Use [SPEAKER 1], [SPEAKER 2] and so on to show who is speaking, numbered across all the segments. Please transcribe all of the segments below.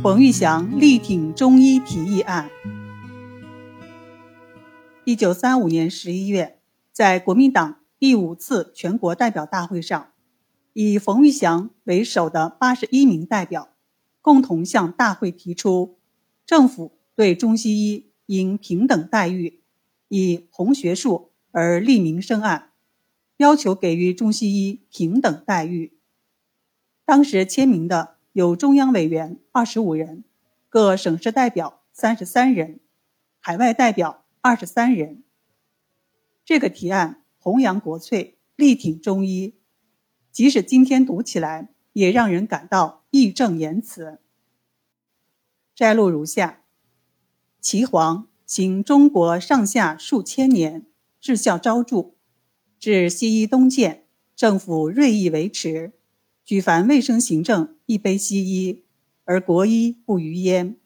[SPEAKER 1] 冯玉祥力挺中医提议案。一九三五年十一月，在国民党第五次全国代表大会上，以冯玉祥为首的八十一名代表，共同向大会提出，政府对中西医应平等待遇，以弘学术而利民生案，要求给予中西医平等待遇。当时签名的。有中央委员二十五人，各省市代表三十三人，海外代表二十三人。这个提案弘扬国粹，力挺中医，即使今天读起来，也让人感到义正言辞。摘录如下：岐黄行中国上下数千年，治效昭著，至西医东渐，政府锐意维持。举凡卫生行政，亦非西医，而国医不于焉，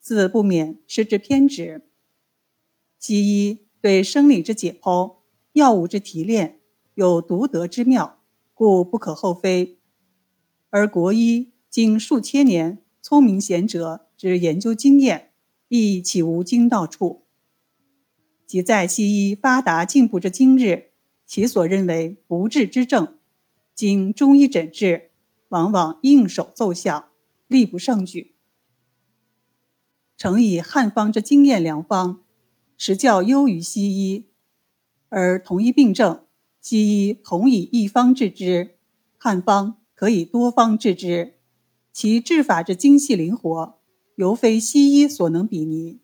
[SPEAKER 1] 自不免失之偏执。西医对生理之解剖、药物之提炼有独得之妙，故不可厚非；而国医经数千年聪明贤哲之研究经验，亦岂无精到处？即在西医发达进步之今日，其所认为不治之症。经中医诊治，往往应手奏效，力不胜举。诚以汉方之经验良方，实较优于西医；而同一病症，西医同以一方治之，汉方可以多方治之，其治法之精细灵活，犹非西医所能比拟。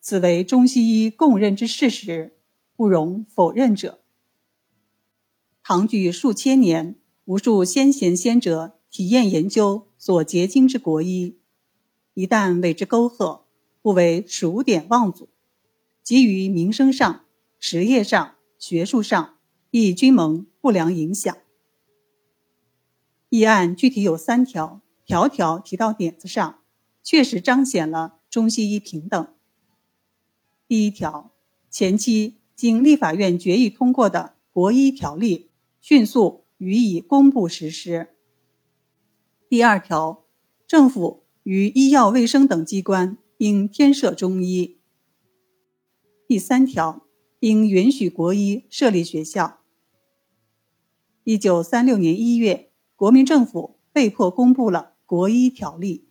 [SPEAKER 1] 此为中西医共认之事实，不容否认者。唐举数千年，无数先贤先哲体验研究所结晶之国医，一旦为之沟壑，不为数典忘祖，即于民生上、实业上、学术上，亦均蒙不良影响。议案具体有三条，条条提到点子上，确实彰显了中西医平等。第一条，前期经立法院决议通过的国医条例。迅速予以公布实施。第二条政府与医药卫生等机关应添设中医。第三条应允许国医设立学校。一九三六年一月国民政府被迫公布了国医条例。